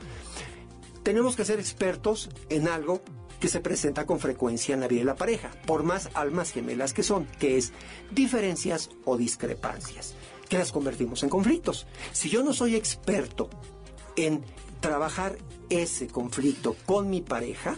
C: Tenemos que ser expertos en algo que se presenta con frecuencia en la vida de la pareja, por más almas gemelas que son, que es diferencias o discrepancias, que las convertimos en conflictos. Si yo no soy experto en trabajar ese conflicto con mi pareja,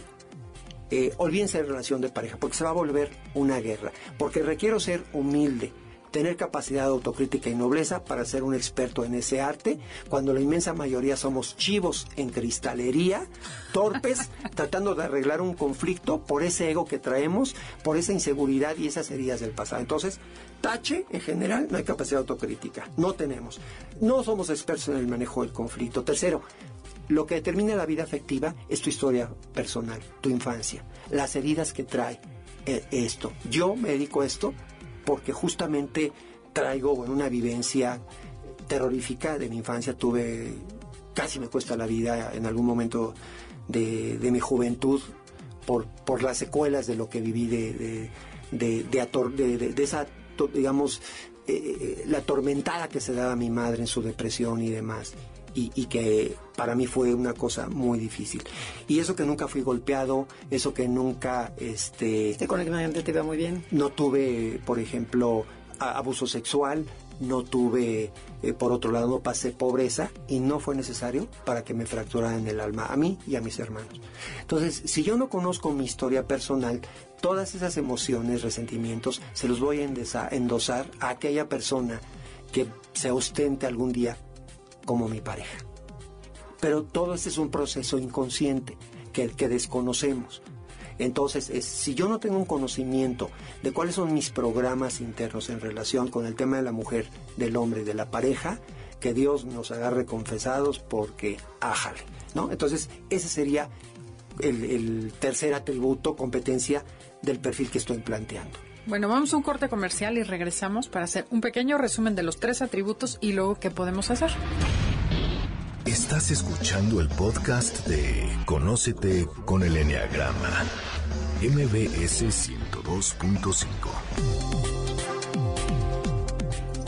C: eh, olvídense de relación de pareja, porque se va a volver una guerra, porque requiero ser humilde, tener capacidad de autocrítica y nobleza para ser un experto en ese arte, cuando la inmensa mayoría somos chivos en cristalería, torpes, (laughs) tratando de arreglar un conflicto por ese ego que traemos, por esa inseguridad y esas heridas del pasado. Entonces, tache, en general, no hay capacidad autocrítica, no tenemos. No somos expertos en el manejo del conflicto. Tercero, lo que determina la vida afectiva es tu historia personal, tu infancia, las heridas que trae eh, esto. Yo me dedico a esto porque justamente traigo una vivencia terrorífica de mi infancia. Tuve, casi me cuesta la vida en algún momento de, mi juventud por, por las secuelas de lo que viví de, de, de esa, digamos, eh, eh, la tormentada que se daba a mi madre en su depresión y demás y, que para mí fue una cosa muy difícil. Y eso que nunca fui golpeado, eso que nunca... Este,
A: este con el te iba muy bien.
C: No tuve, por ejemplo, abuso sexual, no tuve, eh, por otro lado, no pasé pobreza y no fue necesario para que me fracturaran el alma a mí y a mis hermanos. Entonces, si yo no conozco mi historia personal, todas esas emociones, resentimientos, se los voy a endosar a aquella persona que se ostente algún día como mi pareja. Pero todo este es un proceso inconsciente que, que desconocemos. Entonces, es, si yo no tengo un conocimiento de cuáles son mis programas internos en relación con el tema de la mujer, del hombre de la pareja, que Dios nos agarre confesados porque ájale, ¿no? Entonces, ese sería el, el tercer atributo, competencia del perfil que estoy planteando.
B: Bueno, vamos a un corte comercial y regresamos para hacer un pequeño resumen de los tres atributos y luego qué podemos hacer.
D: Estás escuchando el podcast de Conócete con el Enneagrama, MBS 102.5.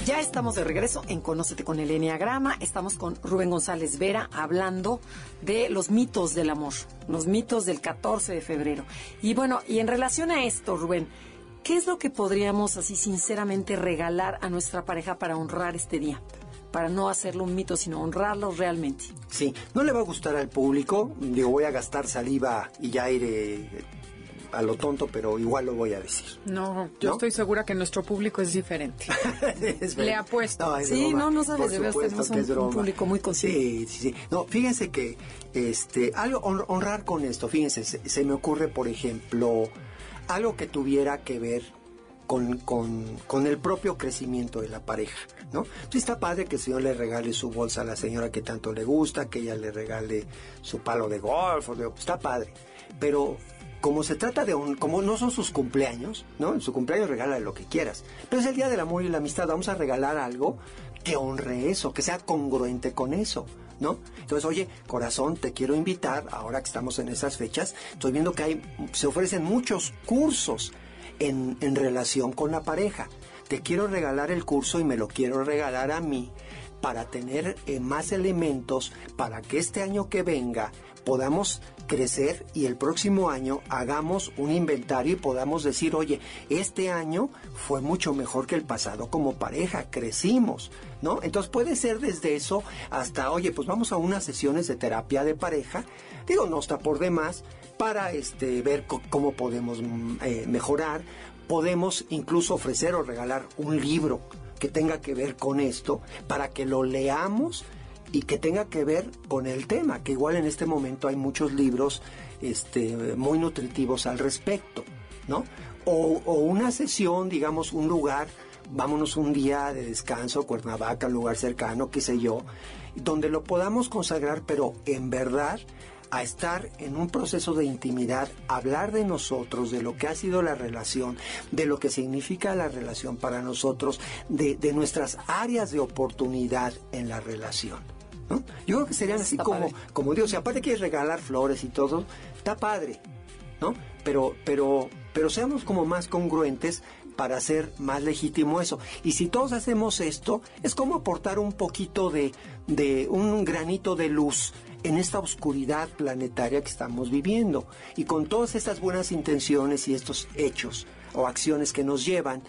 A: Ya estamos de regreso en Conócete con el Enneagrama. Estamos con Rubén González Vera hablando de los mitos del amor, los mitos del 14 de febrero. Y bueno, y en relación a esto, Rubén, ¿qué es lo que podríamos así sinceramente regalar a nuestra pareja para honrar este día? Para no hacerlo un mito, sino honrarlo realmente.
C: Sí, no le va a gustar al público, digo, voy a gastar saliva y ya iré a lo tonto, pero igual lo voy a decir.
B: No, yo
C: ¿No?
B: estoy segura que nuestro público es diferente. (laughs)
C: Es
B: Le
C: verdad.
B: apuesto.
C: es
A: Sí,
C: broma.
A: no, no sabes,
C: Por
A: de
C: supuesto
A: tenemos
C: que
A: un- un público muy consciente.
C: Sí, sí, sí. No, fíjense que este, algo, hon- honrar con esto, fíjense, se, se me ocurre, por ejemplo, algo que tuviera que ver con, con, con el propio crecimiento de la pareja, ¿no? Está padre que el señor le regale su bolsa a la señora que tanto le gusta, que ella le regale su palo de golf, está padre, pero como se trata de un, como no son sus cumpleaños, ¿no? En su cumpleaños regala lo que quieras. Pero es el día del amor y la amistad, vamos a regalar algo que honre eso, que sea congruente con eso, ¿no? Entonces, oye, corazón, te quiero invitar, ahora que estamos en esas fechas, estoy viendo que hay, se ofrecen muchos cursos en, relación con la pareja. Te quiero regalar el curso y me lo quiero regalar a mí para tener eh, más elementos para que este año que venga podamos crecer y el próximo año hagamos un inventario y podamos decir, oye, este año fue mucho mejor que el pasado como pareja, crecimos, ¿no? Entonces puede ser desde eso hasta, oye, pues vamos a unas sesiones de terapia de pareja, digo, no está por demás, para este, ver cómo podemos mm, eh, mejorar, podemos incluso ofrecer o regalar un libro que tenga que ver con esto para que lo leamos y que tenga que ver con el tema, que igual en este momento hay muchos libros este, muy nutritivos al respecto, ¿no? O, o una sesión, digamos, un lugar, vámonos un día de descanso, Cuernavaca, lugar cercano, qué sé yo, donde lo podamos consagrar, pero en verdad a estar en un proceso de intimidad, hablar de nosotros, de lo que ha sido la relación, de lo que significa la relación para nosotros, de, de nuestras áreas de oportunidad en la relación. ¿no? Yo creo que serían así
A: Está
C: como,
A: padre.
C: como Dios, si aparte quieres regalar flores y todo, está padre, ¿no? Pero, pero, pero seamos como más congruentes para hacer más legítimo eso. Y si todos hacemos esto, es como aportar un poquito de, de un granito de luz en esta oscuridad planetaria que estamos viviendo. Y con todas estas buenas intenciones y estos hechos o acciones que nos llevan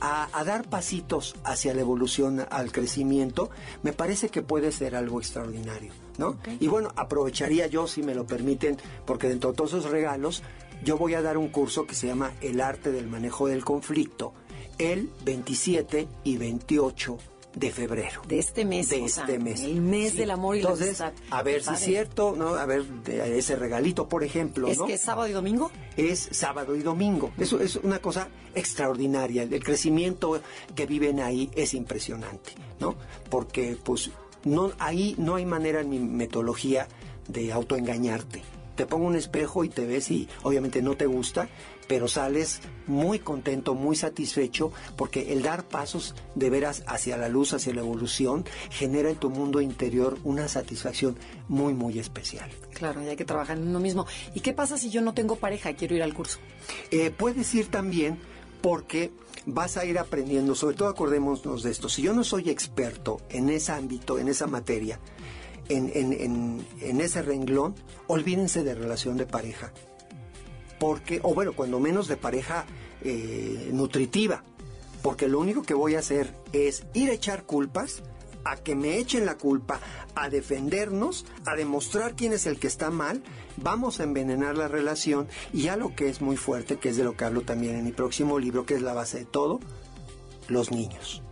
C: a, a dar pasitos hacia la evolución, al crecimiento, me parece que puede ser algo extraordinario, ¿no? Y bueno, aprovecharía yo, si me lo permiten, porque dentro de todos esos regalos, yo voy a dar un curso que se llama El arte del manejo del conflicto, el 27 y 28 de febrero.
A: De este mes,
C: De
A: o sea,
C: este mes.
A: el mes
C: Sí.
A: del amor y
C: Entonces,
A: la amistad.
C: a ver si es cierto, ¿no? A ver, de- ese regalito, por ejemplo,
A: ¿Es
C: ¿no?
A: que es sábado y domingo?
C: es sábado y domingo. Eso es una cosa extraordinaria. El crecimiento que viven ahí es impresionante, ¿no? Porque pues no ahí no hay manera en mi metodología de autoengañarte. Te pongo un espejo y te ves y obviamente no te gusta, pero sales muy contento, muy satisfecho, porque el dar pasos de veras hacia la luz, hacia la evolución, genera en tu mundo interior una satisfacción muy, muy especial.
A: Claro, y hay que trabajar en uno mismo. ¿Y qué pasa si yo no tengo pareja y quiero ir al curso?
C: Eh, puedes ir también porque vas a ir aprendiendo, sobre todo acordémonos de esto, si yo no soy experto en ese ámbito, en esa materia, en, ese renglón, olvídense de relación de pareja. Porque, o bueno, cuando menos de pareja eh, nutritiva, porque lo único que voy a hacer es ir a echar culpas, a que me echen la culpa, a defendernos, a demostrar quién es el que está mal, vamos a envenenar la relación y ya lo que es muy fuerte, que es de lo que hablo también en mi próximo libro, que es la base de todo, los niños.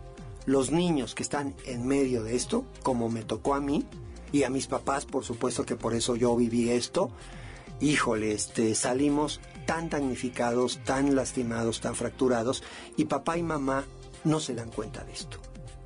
C: Los niños que están en medio de esto, como me tocó a mí y a mis papás, por supuesto que por eso yo viví esto, híjole, este, salimos tan damnificados, tan lastimados, tan fracturados, y papá y mamá no se dan cuenta de esto.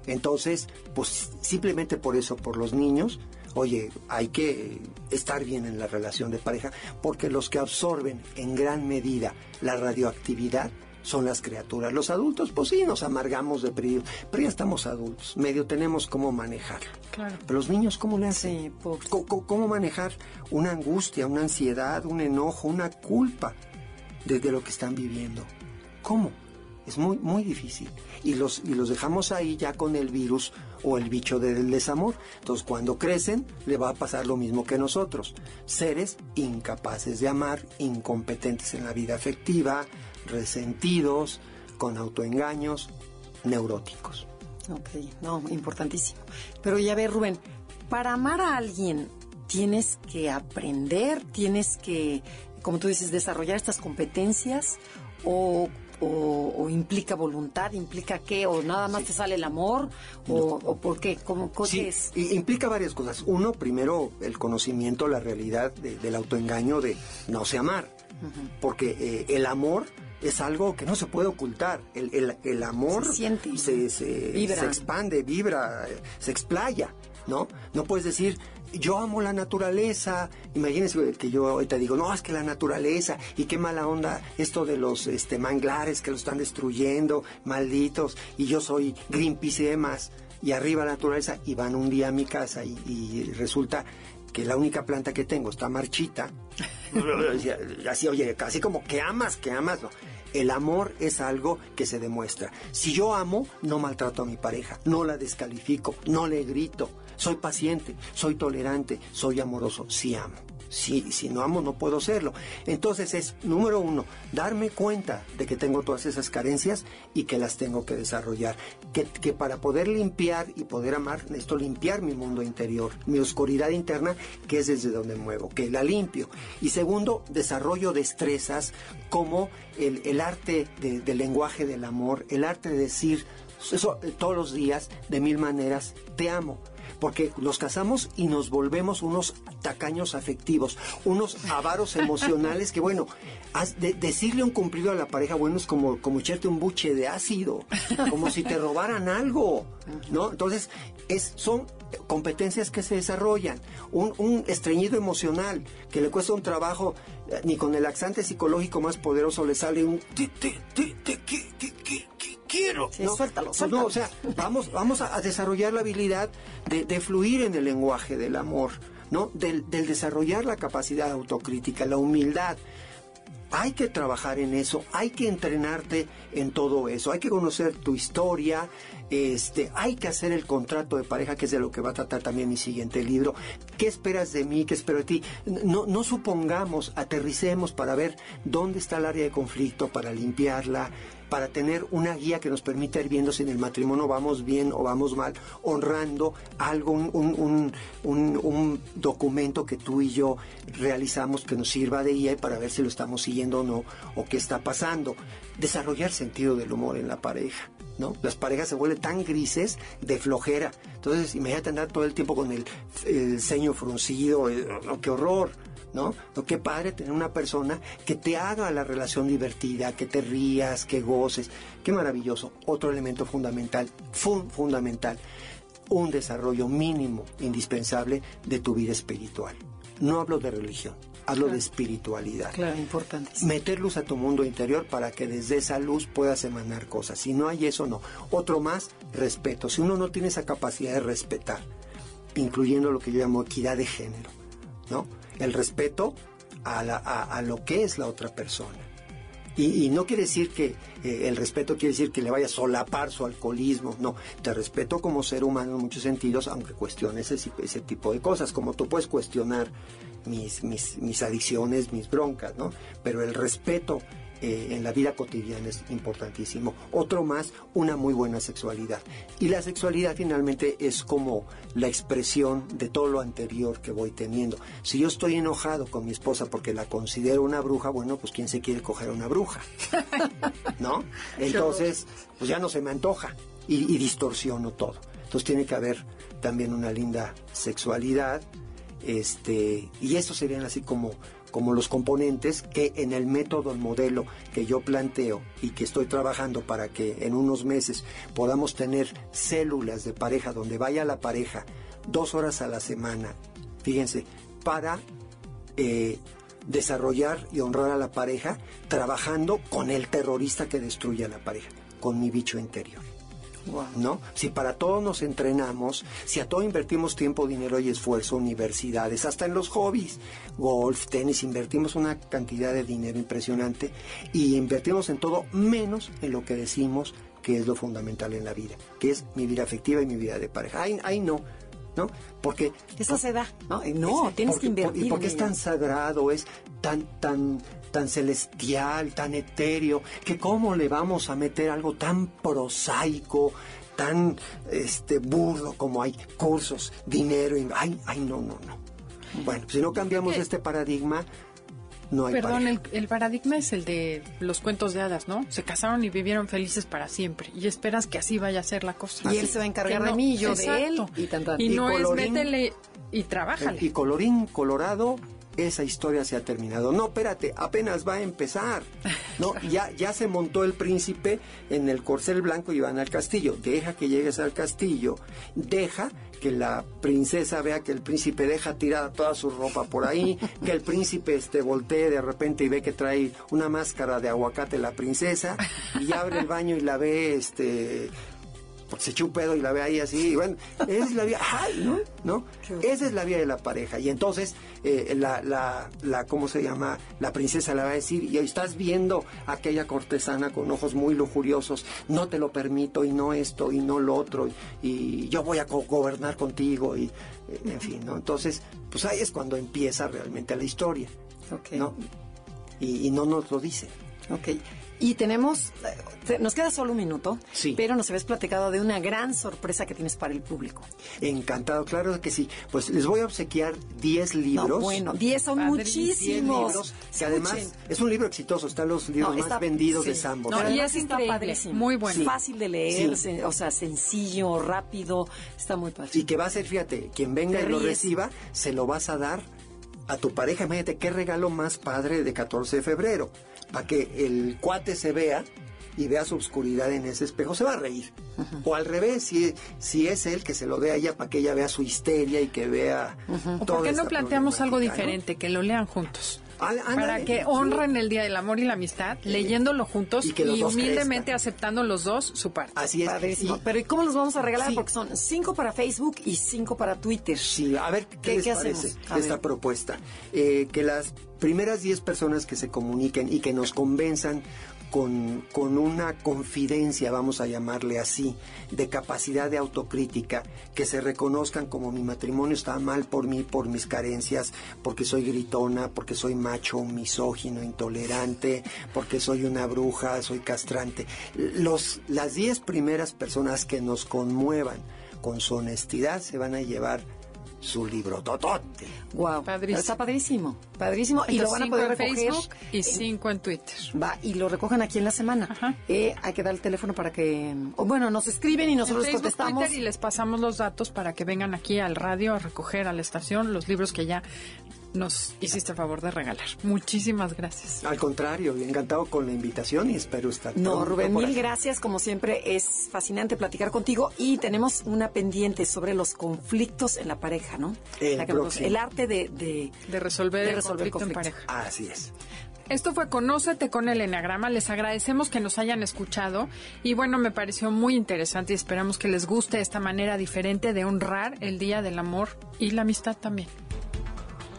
C: Entonces, pues simplemente por eso, por los niños, oye, hay que estar bien en la relación de pareja, porque los que absorben en gran medida la radioactividad son las criaturas. Los adultos, pues sí, nos amargamos de frío, pero ya estamos adultos, medio tenemos cómo manejar.
B: Claro.
C: Pero los niños, ¿cómo le hacen? ¿Cómo, cómo manejar una angustia, una ansiedad, un enojo, una culpa de, de lo que están viviendo? ¿Cómo? Es muy, muy difícil. Y los, y los dejamos ahí ya con el virus o el bicho del desamor. Entonces, cuando crecen, le va a pasar lo mismo que nosotros. Seres incapaces de amar, incompetentes en la vida afectiva, resentidos, con autoengaños, neuróticos.
A: Ok, no, importantísimo. Pero ya ve, Rubén, para amar a alguien tienes que aprender, tienes que, como tú dices, desarrollar estas competencias o o, implica voluntad, implica qué, o nada más te sale el amor, o, por qué, ¿Cómo,
C: sí,
A: es?
C: Implica varias cosas. Uno, primero, el conocimiento, la realidad del autoengaño de no sé amar, porque eh, el amor es algo que no se puede ocultar. El, el, amor
A: se, siente,
C: se, se, expande, vibra, se explaya, ¿no? No puedes decir, yo amo la naturaleza. Imagínense que yo ahorita digo, no, es que la naturaleza y qué mala onda esto de los este, manglares que lo están destruyendo, malditos, y yo soy Greenpeace y demás, y arriba la naturaleza, y van un día a mi casa y, resulta que la única planta que tengo está marchita. (laughs) Así, oye, casi como que amas, que amas, no. El amor es algo que se demuestra. Si yo amo, no maltrato a mi pareja, no la descalifico, no le grito, soy paciente, soy tolerante, soy amoroso, sí amo. Si, si no amo, no puedo serlo. Entonces es, número uno, darme cuenta de que tengo todas esas carencias y que las tengo que desarrollar. Que, que para poder limpiar y poder amar, necesito limpiar mi mundo interior, mi oscuridad interna, que es desde donde muevo, que la limpio. Y segundo, desarrollo destrezas como el, el arte del lenguaje del amor, el arte de decir eso todos los días, de mil maneras, te amo porque nos casamos y nos volvemos unos tacaños afectivos, unos avaros (laughs) emocionales que, bueno, decirle un cumplido a la pareja, bueno, es como, como echarte un buche de ácido, como si te robaran algo, ¿no? Entonces, es, son competencias que se desarrollan, un, estreñido emocional que le cuesta un trabajo, eh, ni con el laxante psicológico más poderoso le sale un quiero.
A: ¿no? suéltalo, pues suéltalo.
C: No, o sea, vamos, vamos a, desarrollar la habilidad de, fluir en el lenguaje del amor, ¿no? Del, del desarrollar la capacidad autocrítica, la humildad. Hay que trabajar en eso, hay que entrenarte en todo eso, hay que conocer tu historia, este, hay que hacer el contrato de pareja, que es de lo que va a tratar también mi siguiente libro. ¿Qué esperas de mí? ¿Qué espero de ti? No, no supongamos, aterricemos para ver dónde está el área de conflicto, para limpiarla, para tener una guía que nos permita ir viendo si en el matrimonio vamos bien o vamos mal, honrando algo, un, un, documento que tú y yo realizamos que nos sirva de guía para ver si lo estamos siguiendo o no, o qué está pasando. Desarrollar sentido del humor en la pareja. ¿No? Las parejas se vuelven tan grises de flojera. Entonces, imagínate andar todo el tiempo con el, ceño fruncido, eh, qué horror. ¿No? qué padre tener una persona que te haga la relación divertida, que te rías, que goces. Qué maravilloso. Otro elemento fundamental, fundamental, un desarrollo mínimo, indispensable de tu vida espiritual. No hablo de religión, hablo de espiritualidad.
A: Claro, importante.
C: Meter luz a tu mundo interior para que desde esa luz puedas emanar cosas. Si no hay eso, no. Otro más, respeto. Si uno no tiene esa capacidad de respetar, incluyendo lo que yo llamo equidad de género, ¿no? El respeto a, lo que es la otra persona. Y, no quiere decir que eh, el respeto quiere decir que le vaya a solapar su alcoholismo, no, te respeto como ser humano en muchos sentidos, aunque cuestiones ese, tipo de cosas, como tú puedes cuestionar mis adicciones, mis broncas, ¿no? Pero el respeto eh, en la vida cotidiana es importantísimo. Otro más, una muy buena sexualidad. Y la sexualidad finalmente es como la expresión de todo lo anterior que voy teniendo. Si yo estoy enojado con mi esposa porque la considero una bruja, bueno, pues ¿quién se quiere coger a una bruja? (laughs) ¿No? Entonces, pues ya no se me antoja y, y distorsiono todo. Entonces tiene que haber también una linda sexualidad, este, y eso serían así como como los componentes que en el método, el modelo que yo planteo y que estoy trabajando para que en unos meses podamos tener células de pareja donde vaya la pareja dos horas a la semana, fíjense, para eh, desarrollar y honrar a la pareja trabajando con el terrorista que destruye a la pareja, con mi bicho interior. ¿No? Si para todo nos entrenamos, si a todo invertimos tiempo, dinero y esfuerzo, universidades, hasta en los hobbies, golf, tenis, invertimos una cantidad de dinero impresionante y invertimos en todo menos en lo que decimos que es lo fundamental en la vida, que es mi vida afectiva y mi vida de pareja. Ay, no, ¿no? Porque...
A: Eso se da, ¿no? No, tienes que invertir.
C: Y porque es tan sagrado, es tan, tan, tan celestial, tan etéreo, que cómo le vamos a meter algo tan prosaico, tan este burdo como hay cursos, dinero, y, ay, ay, no, no, no. Bueno, si no cambiamos este paradigma, no hay
B: Perdón, el, paradigma es el de los cuentos de hadas, ¿no? Se casaron y vivieron felices para siempre. Y esperas que así vaya a ser la cosa.
A: Y él se va a encargar de mí, yo de él.
B: Y, y, no es métele y trabájale.
C: Y colorín colorado, esa historia se ha terminado. No, espérate, apenas va a empezar. No, (laughs) ya, ya se montó el príncipe en el corcel blanco y van al castillo. Deja que llegues al castillo, deja que la princesa vea que el príncipe deja tirada toda su ropa por ahí, (laughs) que el príncipe este voltee de repente y ve que trae una máscara de aguacate la princesa y abre el baño y la ve este porque se echa un pedo y la ve ahí así, y bueno, esa es la vida, ay, ¿no? ¿no? Esa es la vida de la pareja. Y entonces, eh, la, la, la, ¿cómo se llama? La princesa le va a decir, y estás viendo a aquella cortesana con ojos muy lujuriosos, no te lo permito, y no esto, y no lo otro, y, yo voy a gobernar contigo, y eh, en fin, ¿no? Entonces, pues ahí es cuando empieza realmente la historia, ¿no? Y, y no nos lo dice.
A: Ok. Y tenemos, eh, nos queda solo un minuto,
C: sí.
A: pero nos habías platicado de una gran sorpresa que tienes para el público.
C: Encantado, claro que sí. Pues les voy a obsequiar 10 libros.
A: bueno, 10 son muchísimos.
C: libros, que además es un libro exitoso, están los libros más vendidos de Sambo.
B: No, y es está padrísimo. Muy bueno.
A: Fácil de leer, o sea, sencillo, rápido, está muy padre.
C: Y que va a ser, fíjate, quien venga y lo reciba, se lo vas a dar a tu pareja. Imagínate qué regalo más padre de 14 de febrero para que el cuate se vea y vea su oscuridad en ese espejo, se va a reír. O al revés, si, si es él que se lo dé a ella para que ella vea su histeria y que vea...
B: ¿Por qué no planteamos algo diferente? Que lo lean juntos para que honren el Día del Amor y la Amistad, leyéndolo juntos y, humildemente aceptando los dos su parte.
C: Así es.
A: Pero ¿y cómo los vamos a regalar? Porque son cinco para Facebook y cinco para Twitter.
C: Sí, a ver, ¿qué, les parece esta propuesta? Eh, que las primeras diez personas que se comuniquen y que nos convenzan con, una confidencia, vamos a llamarle así, de capacidad de autocrítica, que se reconozcan como mi matrimonio está mal por mí, por mis carencias, porque soy gritona, porque soy macho, misógino, intolerante, porque soy una bruja, soy castrante. Los, las diez primeras personas que nos conmuevan con su honestidad se van a llevar su libro totote.
A: Wow, está padrísimo, padrísimo. y lo van a poder recoger
B: Facebook y cinco en Twitter.
A: Va, y lo recogen aquí en la semana. Eh, hay que dar el teléfono para que, o bueno, nos escriben y nosotros contestamos.
B: y les pasamos los datos para que vengan aquí al radio a recoger a la estación los libros que ya nos hiciste a favor de regalar. Muchísimas gracias.
C: Al contrario, encantado con la invitación y espero estar.
A: No, Rubén, mil gracias. Como siempre, es fascinante platicar contigo y tenemos una pendiente sobre los conflictos en la pareja, ¿no? El, arte de,
B: de, resolver, el conflicto en pareja.
C: Así es.
B: Esto fue Conócete con el Enneagrama. Les agradecemos que nos hayan escuchado y bueno, me pareció muy interesante y esperamos que les guste esta manera diferente de honrar el Día del Amor y la Amistad también.